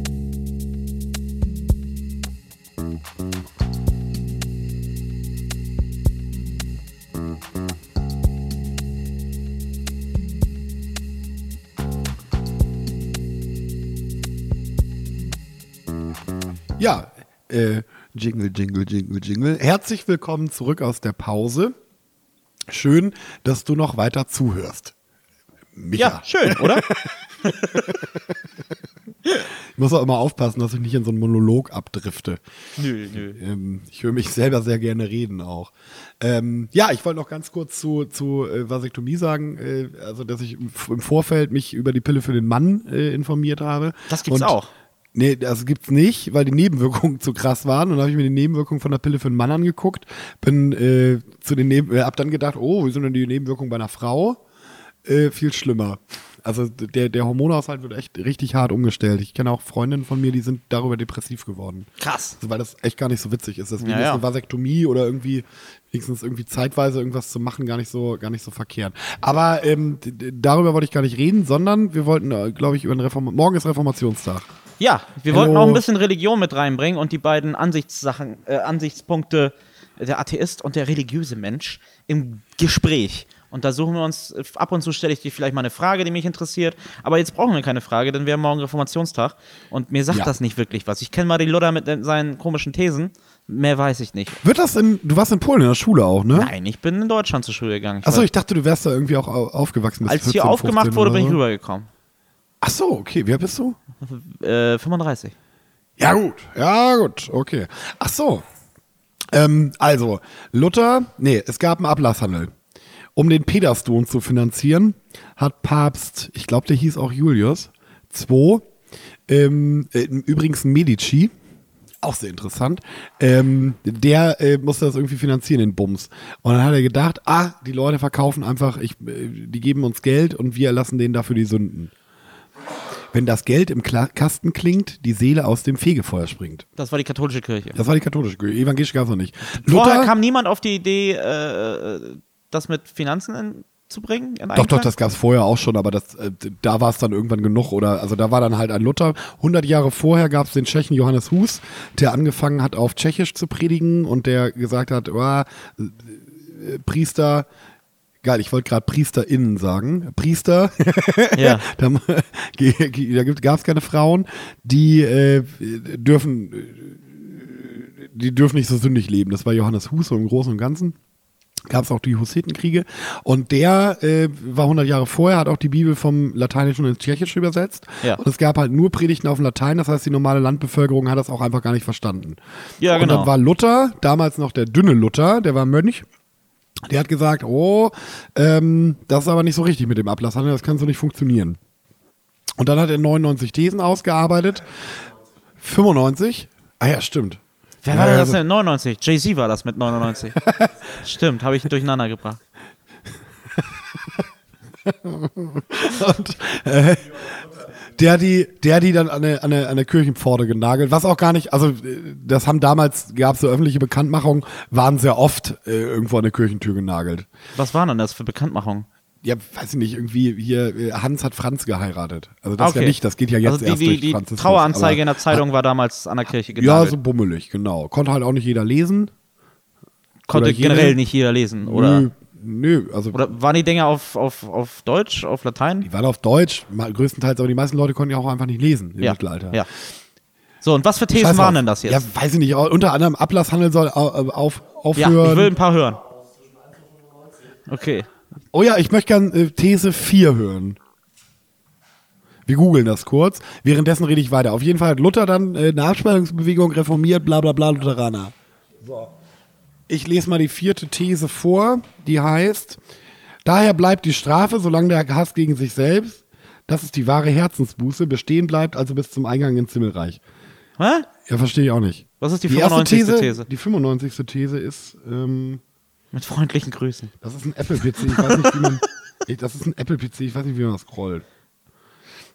Ja, äh, Jingle, Jingle, Jingle, Jingle. Herzlich willkommen zurück aus der Pause. Schön, dass du noch weiter zuhörst. Micha. Ja, schön, oder? (laughs) Ich muss auch immer aufpassen, dass ich nicht in so einen Monolog abdrifte. nö, nö. Ähm, ich höre mich selber sehr gerne reden auch. Ähm, ja, ich wollte noch ganz kurz zu, zu äh, Vasektomie sagen, äh, also dass ich im, im Vorfeld mich über die Pille für den Mann äh, informiert habe. Das gibt's Und- auch. Nee, das gibt's nicht, weil die Nebenwirkungen zu krass waren. Und dann habe ich mir die Nebenwirkungen von der Pille für den Mann angeguckt. Bin äh, zu den Neben äh, hab dann gedacht, oh, wie sind denn die Nebenwirkungen bei einer Frau? Äh, viel schlimmer. Also der, der Hormonhaushalt wird echt richtig hart umgestellt. Ich kenne auch Freundinnen von mir, die sind darüber depressiv geworden. Krass. Also, weil das echt gar nicht so witzig ist. Deswegen Ja, ist ja. eine Vasektomie oder irgendwie wenigstens irgendwie zeitweise irgendwas zu machen gar nicht so gar nicht so verkehrt. Aber ähm, darüber wollte ich gar nicht reden, sondern wir wollten, äh, glaube ich, über den Reform morgen ist Reformationstag. Ja, wir Hallo. wollten auch ein bisschen Religion mit reinbringen und die beiden Ansichtssachen, äh, Ansichtspunkte, äh, der Atheist und der religiöse Mensch, im Gespräch. Und da suchen wir uns, äh, ab und zu stelle ich dir vielleicht mal eine Frage, die mich interessiert, aber jetzt brauchen wir keine Frage, denn wir haben morgen Reformationstag und mir sagt Ja. das nicht wirklich was. Ich kenne Martin Luther mit äh, seinen komischen Thesen, mehr weiß ich nicht. Wird das in, du warst in Polen in der Schule auch, ne? Nein, ich bin in Deutschland zur Schule gegangen. Ich Achso, ich dachte, du wärst da irgendwie auch au- aufgewachsen. als 14, hier aufgemacht 15 wurde, oder bin ich so. Rübergekommen. Achso, okay, wer bist du? Äh, 35. Ja, gut. Ja, gut. Okay. Ach so. Ähm, also, Luther, nee, es gab einen Ablasshandel. Um den Petersdom zu finanzieren, hat Papst, ich glaube, der hieß auch Julius, II, ähm, äh, übrigens ein Medici, auch sehr interessant, ähm, der äh, musste das irgendwie finanzieren, den Bums. Und dann hat er gedacht, ah, die Leute verkaufen einfach, ich, äh, die geben uns Geld und wir erlassen denen dafür die Sünden. Wenn das Geld im Kla Kasten klingt, die Seele aus dem Fegefeuer springt. Das war die katholische Kirche. Das war die katholische Kirche, evangelisch gab es noch nicht. Vorher Luther, kam niemand auf die Idee, äh, das mit Finanzen in, zu bringen? in Doch, doch, das gab es vorher auch schon, aber das, äh, da war es dann irgendwann genug. Oder also da war dann halt ein Luther. 100 Jahre vorher gab es den Tschechen Johannes Hus, der angefangen hat, auf Tschechisch zu predigen und der gesagt hat, oh, äh, Priester, geil, ich wollte gerade PriesterInnen sagen. Priester, Ja. (laughs) da, (laughs) da gab es keine Frauen, die äh, dürfen, äh, die dürfen nicht so sündig leben. Das war Johannes Hus so im Großen und Ganzen gab es auch die Hussitenkriege. Und der äh, war 100 Jahre vorher, hat auch die Bibel vom Lateinischen ins Tschechische übersetzt. Ja. Und es gab halt nur Predigten auf dem Latein, das heißt, die normale Landbevölkerung hat das auch einfach gar nicht verstanden. Ja, Und genau. dann war Luther, damals noch der dünne Luther, der war Mönch. Der hat gesagt, oh, ähm, das ist aber nicht so richtig mit dem Ablasshandel, das kann so nicht funktionieren. Und dann hat er 99 Thesen ausgearbeitet. 95? Ah ja, stimmt. Wer war ja, das so- denn? 99. Jay-Z war das mit 99. (laughs) Stimmt, habe ich durcheinander gebracht. Und, äh, der die, der die dann an eine, an eine, an eine Kirchenpforte genagelt, was auch gar nicht, also äh, das haben damals, gab es so öffentliche Bekanntmachungen, waren sehr oft äh, irgendwo an der Kirchentür genagelt. Was waren denn das für Bekanntmachungen? Ja, weiß ich nicht, irgendwie hier, äh, Hans hat Franz geheiratet. Also das Okay. ja nicht, das geht ja jetzt also die, erst die, durch die Franziskus, Traueranzeige in der Zeitung war damals an der Kirche Ja, genagelt. so bummelig, genau. Konnte halt auch nicht jeder lesen. Konnte generell nicht jeder lesen, oder? Nö, nö, also Oder waren die Dinger auf, auf, auf Deutsch, auf Latein? die waren auf Deutsch, größtenteils, aber die meisten Leute konnten ja auch einfach nicht lesen im ja. Mittelalter. ja. So, und was für Thesen Scheiß waren denn das jetzt? Ja, weiß ich nicht. Unter anderem Ablasshandel soll äh, auf, Ja, aufhören. ich will ein paar hören. Okay. oh ja, ich möchte gern äh, These 4 hören. Wir googeln das kurz. Währenddessen rede ich weiter. Auf jeden Fall hat Luther dann äh, eine Abspaltungsbewegung reformiert, bla bla bla, Lutheraner. Ich lese mal die vierte These vor, die heißt, daher bleibt die Strafe, solange der Hass gegen sich selbst, das ist die wahre Herzensbuße, bestehen bleibt, also bis zum Eingang ins Himmelreich. Hä? Ja, verstehe ich auch nicht. Was ist die erste 95. These, These? Die 95. These ist, ähm, Mit freundlichen Grüßen. das ist ein Apple-PC, ich weiß nicht, wie man, (laughs) das ist ein Apple-PC, ich weiß nicht, wie man das scrollt.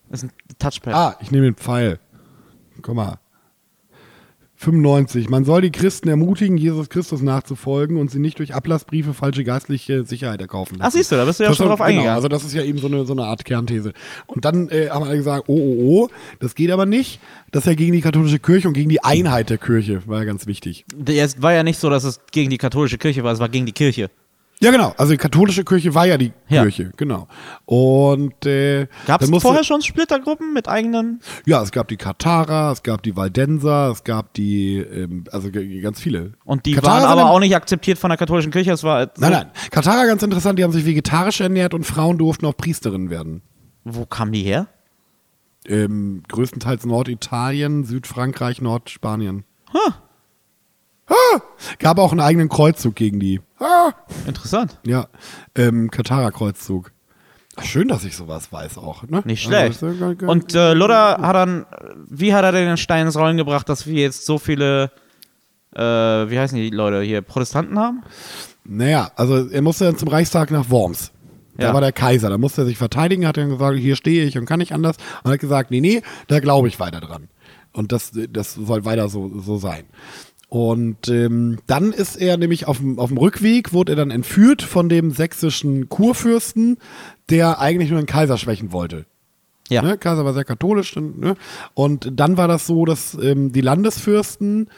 Das ist ein Touchpad. Ah, ich nehme den Pfeil. Guck mal. 95. Man soll die Christen ermutigen, Jesus Christus nachzufolgen und sie nicht durch Ablassbriefe falsche geistliche Sicherheit erkaufen Ach, lassen. siehst du, da bist du ja Das schon ist- drauf genau, eingegangen. Also das ist ja eben so eine, so eine Art Kernthese. Und dann äh, haben alle gesagt, oh, oh, oh, das geht aber nicht. Das ist ja gegen die katholische Kirche und gegen die Einheit der Kirche. War ja ganz wichtig. Es war ja nicht so, dass es gegen die katholische Kirche war, es war gegen die Kirche. Ja, genau. Also die katholische Kirche war ja die Ja. Kirche, genau. Und äh, Gab es vorher schon Splittergruppen mit eigenen? Ja, es gab die Katharer, es gab die Waldenser, es gab die, ähm, also ganz viele. Und die Katharer waren aber auch nicht akzeptiert von der katholischen Kirche. Es war so, Nein, nein. Katharer ganz interessant, die haben sich vegetarisch ernährt und Frauen durften auch Priesterinnen werden. Wo kamen die her? Ähm, größtenteils Norditalien, Südfrankreich, Nordspanien. Huh, Gab auch einen eigenen Kreuzzug gegen die. Interessant. ja, ähm, Katharer-Kreuzzug. Ach, Schön, dass ich sowas weiß auch. Ne? Nicht Also, schlecht. ja Und äh, Luther hat dann, wie hat er denn den Stein ins Rollen gebracht, dass wir jetzt so viele, äh, wie heißen die Leute hier, Protestanten haben? Naja, also er musste dann zum Reichstag nach Worms. Da Ja. war der Kaiser, da musste er sich verteidigen, hat dann gesagt, hier stehe ich und kann nicht anders. Und hat gesagt, nee, nee, da glaube ich weiter dran. Und das, das soll weiter so, so sein. Und ähm, dann ist er nämlich auf dem, auf dem Rückweg, wurde er dann entführt von dem sächsischen Kurfürsten, der eigentlich nur den Kaiser schwächen wollte. Ja. Ne? Kaiser war sehr katholisch. Und, ne? und dann war das so, dass ähm, die Landesfürsten,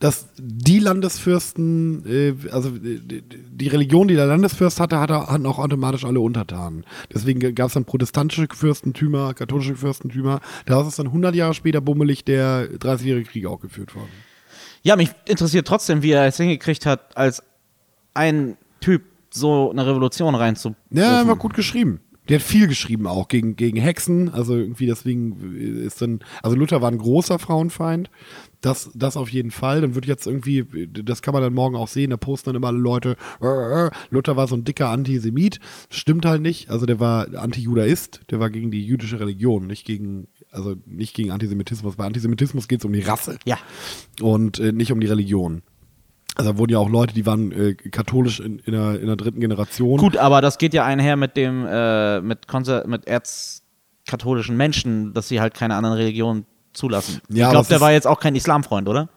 dass die Landesfürsten, äh, also äh, die- Religion, die der Landesfürst hatte, hatte hatten auch automatisch alle Untertanen. Deswegen gab es dann protestantische Fürstentümer, katholische Fürstentümer. Daraus ist dann 100 Jahre später bummelig der 30-jährige Krieg auch geführt worden. Ja, mich interessiert trotzdem, wie er es hingekriegt hat, als ein Typ so eine Revolution reinzu. Ja, war gut geschrieben. Der hat viel geschrieben auch gegen, gegen Hexen. Also irgendwie deswegen ist dann, also Luther war ein großer Frauenfeind. Das, das auf jeden Fall. Dann wird jetzt irgendwie, das kann man dann morgen auch sehen, da posten dann immer alle Leute, äh, äh, Luther war so ein dicker Antisemit. Stimmt halt nicht. Also der war Antijudaist, der war gegen die jüdische Religion, nicht gegen also nicht gegen Antisemitismus. Bei Antisemitismus geht es um die Rasse Ja. und äh, nicht um die Religion. Also da wurden ja auch Leute, die waren äh, katholisch in, in, der, in der dritten Generation. Gut, aber das geht ja einher mit dem, äh, mit, mit erzkatholischen Menschen, dass sie halt keine anderen Religionen zulassen. Ja, ich glaube, der war jetzt auch kein Islamfreund, oder?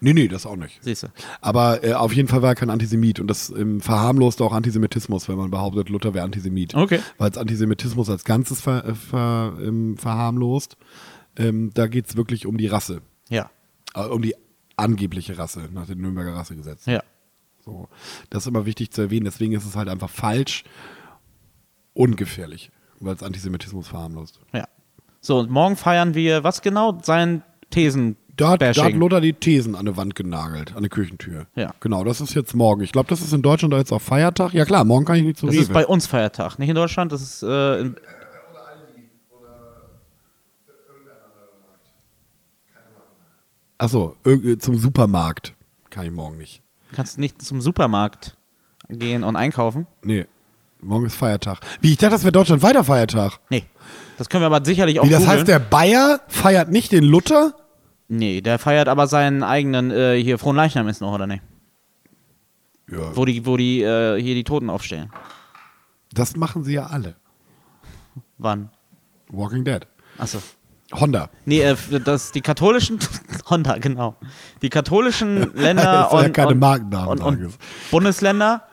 Nee, nee, das auch nicht. Siehst du. Aber äh, auf jeden Fall war er kein Antisemit und das ähm, verharmlost auch Antisemitismus, wenn man behauptet, Luther wäre Antisemit. Okay. Weil es Antisemitismus als Ganzes ver, äh, ver, ähm, verharmlost. Ähm, da geht es wirklich um die Rasse. Ja. Äh, um die angebliche Rasse nach dem Nürnberger Rassegesetz. Ja. So. Das ist immer wichtig zu erwähnen. Deswegen ist es halt einfach falsch und gefährlich, weil es Antisemitismus verharmlost. Ja. So, und morgen feiern wir, was genau? Sein Thesen. Da hat, da hat. Luther die Thesen an der Wand genagelt, an der Küchentür. Ja. Genau, das ist jetzt morgen. Ich glaube, das ist in Deutschland jetzt auch Feiertag. Ja klar, morgen kann ich nicht zu Das Rewe. ist bei uns Feiertag, nicht in Deutschland. Das ist äh, in, Achso, irg- zum Supermarkt kann ich morgen nicht. kannst nicht zum Supermarkt gehen und einkaufen. Nee, morgen ist Feiertag. Wie, ich dachte, das wäre Deutschland weiter Feiertag. Nee. Das können wir aber sicherlich auch Wie, das googeln. heißt, der Bayer feiert nicht den Luther? Nee, der feiert aber seinen eigenen, äh, hier, Frohen Leichnam ist noch, oder nicht? Ja. Wo die, wo die äh, hier die Toten aufstellen. Das machen sie ja alle. Wann? Walking Dead. Achso. Honda. Nee, äh, das, die katholischen, (laughs) Honda, genau. Die katholischen (laughs) Länder soll ja und, keine und, und, und. Bundesländer,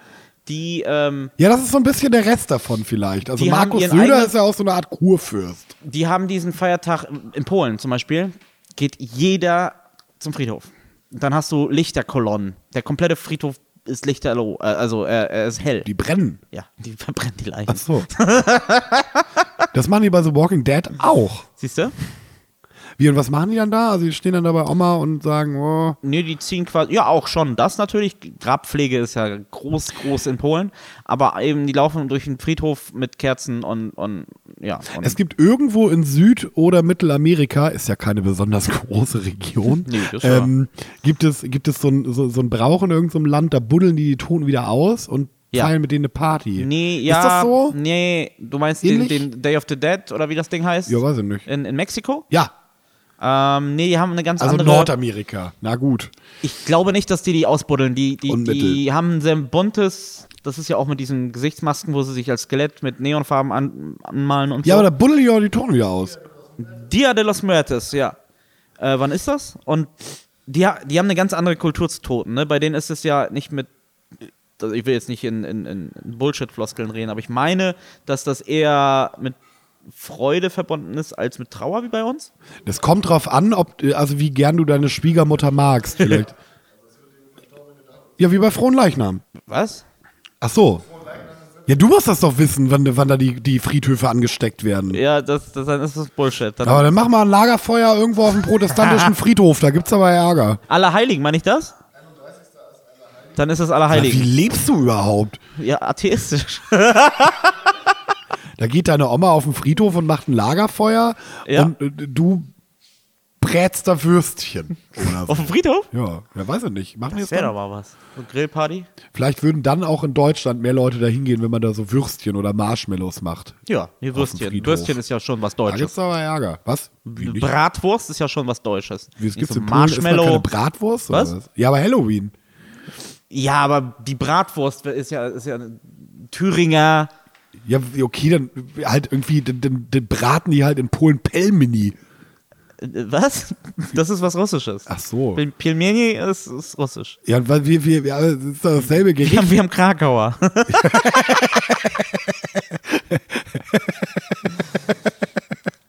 die, ähm, Ja, das ist so ein bisschen der Rest davon vielleicht. Also Markus Söder eigenen- ist ja auch so eine Art Kurfürst. die haben diesen Feiertag in Polen zum Beispiel, geht jeder zum Friedhof. Dann hast du Lichterkolonnen. Der komplette Friedhof ist lichterloh, äh, also er, er ist hell. Die brennen. ja, die (laughs) verbrennen die Leichen. Ach so. das machen die bei The Walking Dead auch. Siehst du? Wie und was machen die dann da? Also die stehen dann da bei Oma und sagen, oh, Nee, die ziehen quasi, ja auch schon, das natürlich, Grabpflege ist ja groß, groß in Polen, aber eben die laufen durch den Friedhof mit Kerzen und, und ja. Und es gibt irgendwo in Süd- oder Mittelamerika, ist ja keine besonders (laughs) große Region, Nee, das ähm, gibt es, gibt es so ein, so, so ein Brauch in irgendeinem Land, da buddeln die die Toten wieder aus und Ja. feiern mit denen eine Party. nee, ja, Ist das so? nee, du meinst den, den Day of the Dead oder wie das Ding heißt? Ja, weiß ich nicht. In, in Mexiko? Ja, Ähm, nee, die haben eine ganz also andere. Nordamerika. Na gut. Ich glaube nicht, dass die die ausbuddeln. Die, die, die haben ein sehr buntes. Das ist ja auch mit diesen Gesichtsmasken, wo sie sich als Skelett mit Neonfarben an, anmalen und Ja, so. aber da buddeln die auch die Toten wieder aus. Dia de los Muertes, ja. Äh, wann ist das? Und die, die haben eine ganz andere Kultur zu Toten. Ne? Bei denen ist es ja nicht mit. also Ich will jetzt nicht in, in, in Bullshit-Floskeln reden, aber ich meine, dass das eher mit Freude verbunden ist als mit Trauer wie bei uns. Das kommt drauf an, ob, also wie gern du deine Schwiegermutter magst, vielleicht. (laughs) ja, wie bei Frohen Leichnam. Was? Ach so. Ja, du musst das doch wissen, wann, wann da die, die Friedhöfe angesteckt werden. Ja, das, das, dann ist das Bullshit. Dann Aber dann mach mal ein Lagerfeuer irgendwo auf dem protestantischen (laughs) Friedhof, da gibt's aber Ärger. Allerheiligen, meine ich das? Dann ist es Wie Allerheiligen. lebst du überhaupt? Ja, atheistisch. (laughs) Da geht deine Oma auf den Friedhof und macht ein Lagerfeuer Ja. und äh, du brätst da Würstchen. (laughs) Auf dem Friedhof? Ja, ja, weiß ich nicht. Machen Das wäre doch mal was. So Grillparty? Vielleicht würden dann auch in Deutschland mehr Leute da hingehen, wenn man da so Würstchen oder Marshmallows macht. Ja, dem Würstchen. Würstchen ist ja schon was Da Deutsches. gibt's aber Ärger. Was? Bratwurst ist ja schon was Deutsches. Wie, es gibt's so in Polen, ist da keine Marshmallow. Bratwurst? Was? Was? Ja, aber Halloween. Ja, aber die Bratwurst ist ja, ist ja eine Thüringer. Ja, okay, dann halt irgendwie, dann, dann, braten die halt in Polen Pelmeni. Äh, Was? (laughs) Das ist was Russisches. Ach so. Pelmeni ist, ist russisch. Ja, weil wir, wir, ja, das ist doch dasselbe Wir Gericht. haben, wir haben Krakauer. (laughs)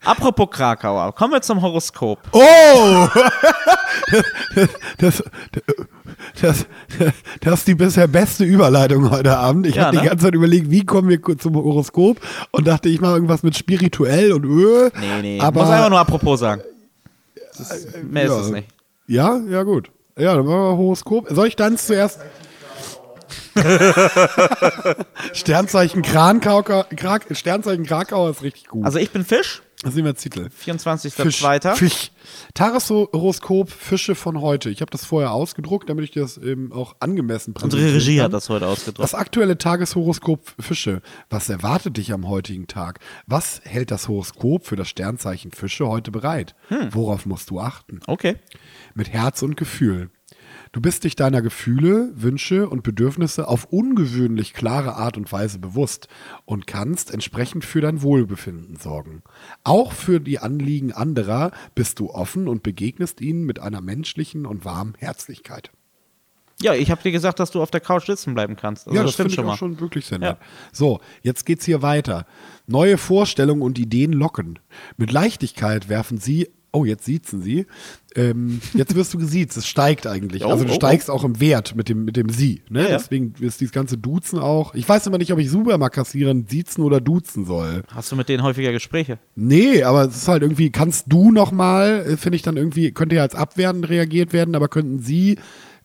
Apropos Krakauer, kommen wir zum Horoskop. Oh! (laughs) das, das, das ist die bisher beste Überleitung heute Abend. Ich Ja, habe ne? die ganze Zeit überlegt, wie kommen wir zum Horoskop und dachte, ich mache irgendwas mit spirituell und öh. Nee, nee. Aber, Muss einfach nur apropos sagen. Das ist, mehr ja. ist es nicht. Ja, ja, gut. Ja, dann machen wir Horoskop. Soll ich dann zuerst. (laughs) Sternzeichen Krankau, Krak, Sternzeichen Krakau ist richtig gut. Also ich bin Fisch. Das sind wir Titel. 24.02. Fisch. Tageshoroskop Fische von heute. Ich habe das vorher ausgedruckt, damit ich das eben auch angemessen präsentieren Unsere Regie kann. hat das heute ausgedruckt. Das aktuelle Tageshoroskop Fische. Was erwartet dich am heutigen Tag? Was hält das Horoskop für das Sternzeichen Fische heute bereit? Hm. Worauf musst du achten? Okay. Mit Herz und Gefühl. Du bist dich deiner Gefühle, Wünsche und Bedürfnisse auf ungewöhnlich klare Art und Weise bewusst und kannst entsprechend für dein Wohlbefinden sorgen. Auch für die Anliegen anderer bist du offen und begegnest ihnen mit einer menschlichen und warmen Herzlichkeit. Ja, ich habe dir gesagt, dass du auf der Couch sitzen bleiben kannst. Also ja, das, das finde ich schon auch mal. schon wirklich sehr Ja. So, jetzt geht's hier weiter. Neue Vorstellungen und Ideen locken. Mit Leichtigkeit werfen sie, oh, jetzt siezen sie. Ähm, jetzt wirst du gesiezt, es steigt eigentlich. Oh, also du oh, steigst auch im Wert mit dem, mit dem Sie. Ne? Ja. Deswegen ist dieses ganze Duzen auch. Ich weiß immer nicht, ob ich Supermarktkassierern siezen oder duzen soll. Hast du mit denen häufiger Gespräche? Nee, aber es ist halt irgendwie, kannst du nochmal, finde ich dann irgendwie, könnte ja als abwertend reagiert werden, aber könnten sie,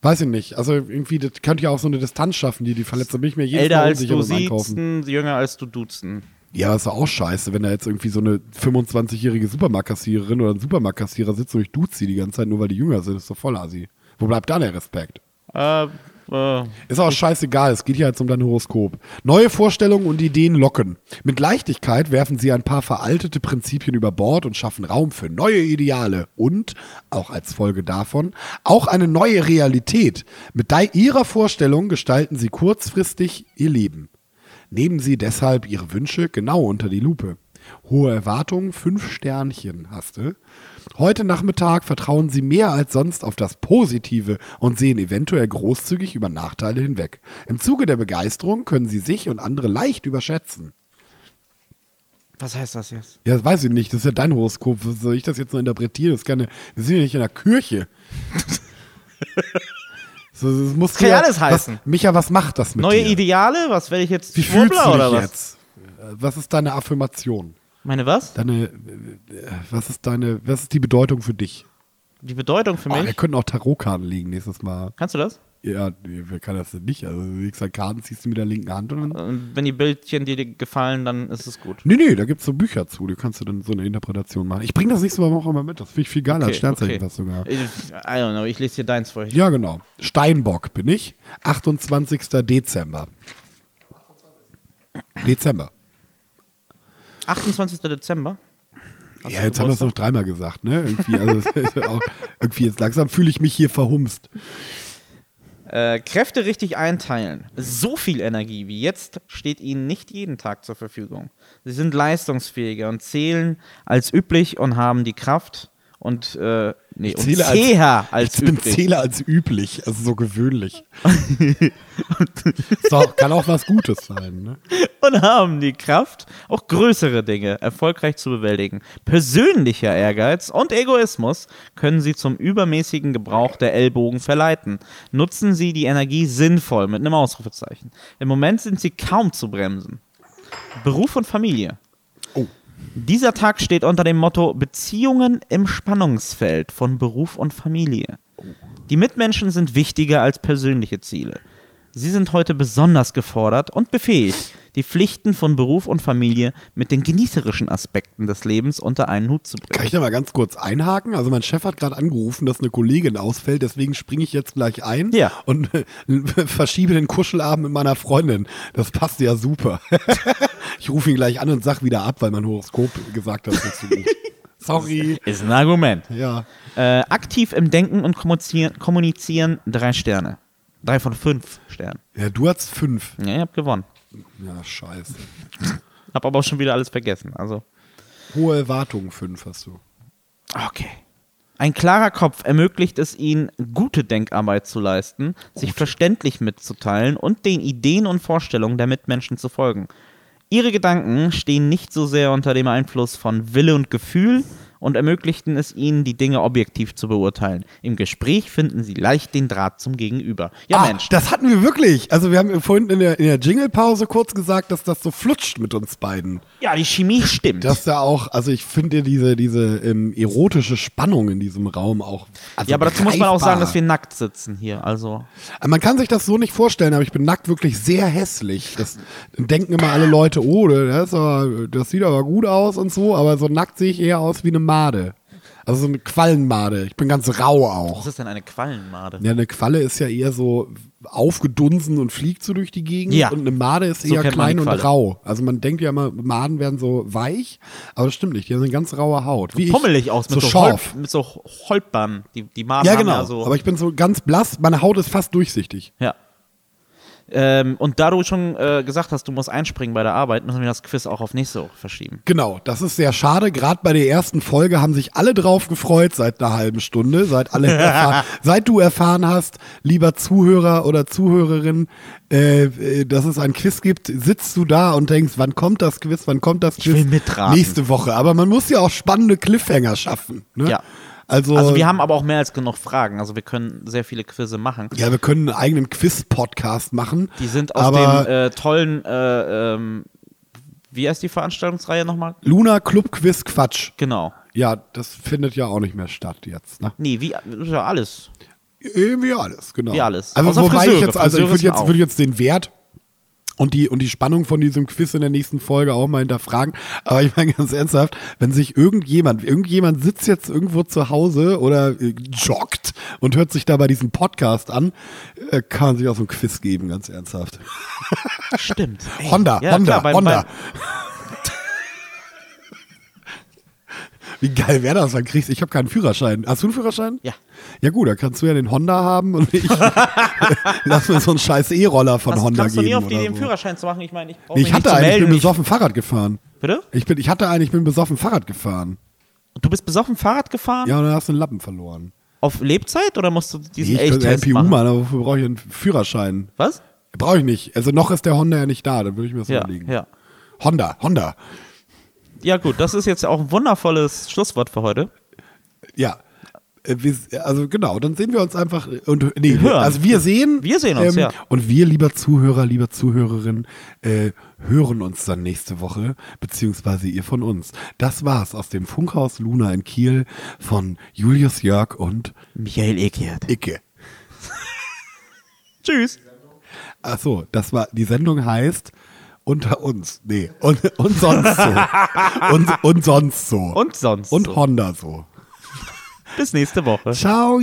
weiß ich nicht, also irgendwie, das könnte ja auch so eine Distanz schaffen, die die verletzt. Da bin ich mir jedes Älter Mal als unsicher du beim Einkaufen. siezen, jünger als du duzen. Ja, ist doch auch scheiße, wenn da jetzt irgendwie so eine 25-jährige Supermarktkassiererin oder ein Supermarktkassierer sitzt und ich duze sie die ganze Zeit, nur weil die jünger sind, ist doch voll assi. Wo bleibt da der Respekt? Äh, äh, Ist auch scheißegal, es geht ja jetzt um dein Horoskop. Neue Vorstellungen und Ideen locken. Mit Leichtigkeit werfen sie ein paar veraltete Prinzipien über Bord und schaffen Raum für neue Ideale und, auch als Folge davon, auch eine neue Realität. Mit ihrer Vorstellung gestalten sie kurzfristig ihr Leben. Nehmen Sie deshalb Ihre Wünsche genau unter die Lupe. Hohe Erwartungen, fünf Sternchen hast du. Heute Nachmittag vertrauen Sie mehr als sonst auf das Positive und sehen eventuell großzügig über Nachteile hinweg. Im Zuge der Begeisterung können Sie sich und andere leicht überschätzen. was heißt das jetzt? Ja, das weiß ich nicht, das ist ja dein Horoskop. Soll ich das jetzt noch interpretieren? Das ist keine, wir sind ja nicht in der Kirche. (laughs) so, das muss kann ja alles heißen. Was, Micha, was macht das mit Neue dir? Ideale? Was werde ich jetzt? Wie fühlst du dich jetzt? Äh, Was ist deine Affirmation? Meine was? Deine, äh, was ist deine, was ist die Bedeutung für dich? Die Bedeutung für Oh, wir mich? könnten auch Tarotkarten legen nächstes Mal. Kannst du das? Ja, wer kann das denn nicht? Also, du legst halt Karten, ziehst du mit der linken Hand und dann. Und wenn die Bildchen dir gefallen, dann ist es gut. Nee, nee, da gibt's so Bücher zu, die kannst du dann so eine Interpretation machen. Ich bringe das nächste Mal auch mal mit, das finde ich viel geiler als Sternzeichen fast sogar. Ich, I don't know, ich lese dir deins vor. Ja, genau. Steinbock bin ich. 28. Dezember. Dezember. 28. Dezember. Hast ja, du jetzt haben wir es noch dreimal gesagt, ne? Irgendwie, also, (laughs) es auch, irgendwie jetzt langsam fühle ich mich hier verhumst. Äh, Kräfte richtig einteilen. So viel Energie wie jetzt steht ihnen nicht jeden Tag zur Verfügung. Sie sind leistungsfähiger und zählen als üblich und haben die Kraft und, äh, nee, und zähle als- zäher als ich bin üblich. Zähler als üblich, also so gewöhnlich. (laughs) so, kann auch was Gutes sein, ne? und haben die Kraft, auch größere Dinge erfolgreich zu bewältigen. Persönlicher Ehrgeiz und Egoismus können sie zum übermäßigen Gebrauch der Ellbogen verleiten. Nutzen sie die Energie sinnvoll mit einem Ausrufezeichen. Im Moment sind sie kaum zu bremsen. Beruf und Familie. Dieser Tag steht unter dem Motto Beziehungen im Spannungsfeld von Beruf und Familie. Die Mitmenschen sind wichtiger als persönliche Ziele. Sie sind heute besonders gefordert und befähigt, die Pflichten von Beruf und Familie mit den genießerischen Aspekten des Lebens unter einen Hut zu Kann bringen. ich da mal ganz kurz einhaken? Also mein Chef hat gerade angerufen, dass eine Kollegin ausfällt, deswegen springe ich jetzt gleich ein Ja. und (laughs) verschiebe den Kuschelabend mit meiner Freundin. Das passt ja super. (laughs) ich rufe ihn gleich an und sag wieder ab, weil mein Horoskop gesagt hat, das ist so gut. Sorry. Ist ein Argument. Ja. Äh, aktiv im Denken und kommunizieren, kommunizieren drei Sterne. Drei von fünf Sternen. Ja, du hast fünf. Ja, ihr habt gewonnen. Ja, scheiße. Hab aber auch schon wieder alles vergessen. Also. Hohe Erwartungen fünf hast du. Okay. Ein klarer Kopf ermöglicht es ihnen, gute Denkarbeit zu leisten, sich verständlich mitzuteilen und den Ideen und Vorstellungen der Mitmenschen zu folgen. Ihre Gedanken stehen nicht so sehr unter dem Einfluss von Wille und Gefühl und ermöglichten es ihnen, die Dinge objektiv zu beurteilen. Im Gespräch finden sie leicht den Draht zum Gegenüber. Ja, ah, Mensch. das hatten wir wirklich. Also wir haben vorhin in der, in der Jingle-Pause kurz gesagt, dass das so flutscht mit uns beiden. Ja, die Chemie stimmt. Dass da auch, also ich finde diese, diese ähm, erotische Spannung in diesem Raum auch. Also ja, aber dazu muss man auch sagen, greifbar. dass wir nackt sitzen hier. Also, Man kann sich das so nicht vorstellen, aber ich bin nackt wirklich sehr hässlich. Das denken immer alle Leute, oh, das, ist aber, das sieht aber gut aus und so, aber so nackt sehe ich eher aus wie eine Made. Also so eine Quallenmade. Ich bin ganz rau auch. was ist denn eine Quallenmade? Ja, eine Qualle ist ja eher so aufgedunsen und fliegt so durch die Gegend. Ja. Und eine Made ist So eher klein und rau. Also man denkt ja immer, Maden werden so weich, aber das stimmt nicht. Die haben eine ganz raue Haut. Wie Pummelig ich, aus, mit so, so, Holp, mit so Holpern. Die, die Maden Ja, genau. ja so. Aber ich bin so ganz blass. Meine Haut ist fast durchsichtig. Ja. Ähm, und da du schon äh, gesagt hast, du musst einspringen bei der Arbeit, müssen wir das Quiz auch auf nächste Woche verschieben. Genau, das ist sehr schade. Gerade bei der ersten Folge haben sich alle drauf gefreut seit einer halben Stunde, seit alle (laughs) erfahren, seit du erfahren hast, lieber Zuhörer oder Zuhörerin, äh, äh, dass es ein Quiz gibt, sitzt du da und denkst, wann kommt das Quiz, wann kommt das Quiz? will mitraten. Nächste Woche. Aber man muss ja auch spannende Cliffhanger schaffen. Ne? Ja. Also, Also wir haben aber auch mehr als genug Fragen. Also wir können sehr viele Quizze machen. ja, wir können einen eigenen Quiz-Podcast machen. Die sind aus dem äh, tollen, äh, ähm, wie heißt die Veranstaltungsreihe nochmal? Luna Club Quiz Quatsch. Genau. Ja, das findet ja auch nicht mehr statt jetzt. Ne? Nee, wie, ja, alles. Wie alles, genau. Wie alles. Also Außer wobei Friseure. ich jetzt, also ich würde jetzt, würde jetzt den Wert und die, und die Spannung von diesem Quiz in der nächsten Folge auch mal hinterfragen. Aber ich meine ganz ernsthaft, wenn sich irgendjemand, irgendjemand sitzt jetzt irgendwo zu Hause oder äh, joggt und hört sich dabei diesen Podcast an, äh, kann man sich auch so ein Quiz geben, ganz ernsthaft. Stimmt. (laughs) Honda, Ja, Honda, klar, beim- Honda. beim- Wie geil wäre das, dann kriegst ich habe keinen Führerschein. Hast du einen Führerschein? Ja. Ja gut, dann kannst du ja den Honda haben und ich (laughs) lass mir so einen scheiß E-Roller von Hast, Honda kannst du geben. nie auf die Idee, den so. Führerschein zu machen? Ich meine, ich Nee, ich hatte einen, ich bin besoffen Fahrrad gefahren. bitte? Ich, bin, ich hatte einen, ich bin besoffen Fahrrad gefahren. Du bist besoffen Fahrrad gefahren? Ja, und dann hast du einen Lappen verloren. Auf Lebzeit oder musst du diesen Nee, ich bin Elchtest MPU, machen? Mann, aber wofür brauche ich einen Führerschein? Was? Brauche ich nicht. Also noch ist der Honda ja nicht da, dann würde ich mir das Ja, überlegen. ja. Honda, Honda. Ja gut, das ist jetzt auch ein wundervolles Schlusswort für heute. Ja. Äh, Also genau, dann sehen wir uns einfach und nee, hören. also wir sehen, ähm, Wir sehen uns, ja. Und wir, lieber Zuhörer, lieber Zuhörerin, äh, hören uns dann nächste Woche, beziehungsweise ihr von uns. Das war's aus dem Funkhaus Luna in Kiel von Julius Jörg und Michael Eckert. Icke. (laughs) Tschüss. Ach so, das war, die Sendung heißt Unter uns. Nee, und, und sonst so. (laughs) und, und sonst so. Und sonst. und so. Honda so. Bis nächste Woche. Ciao.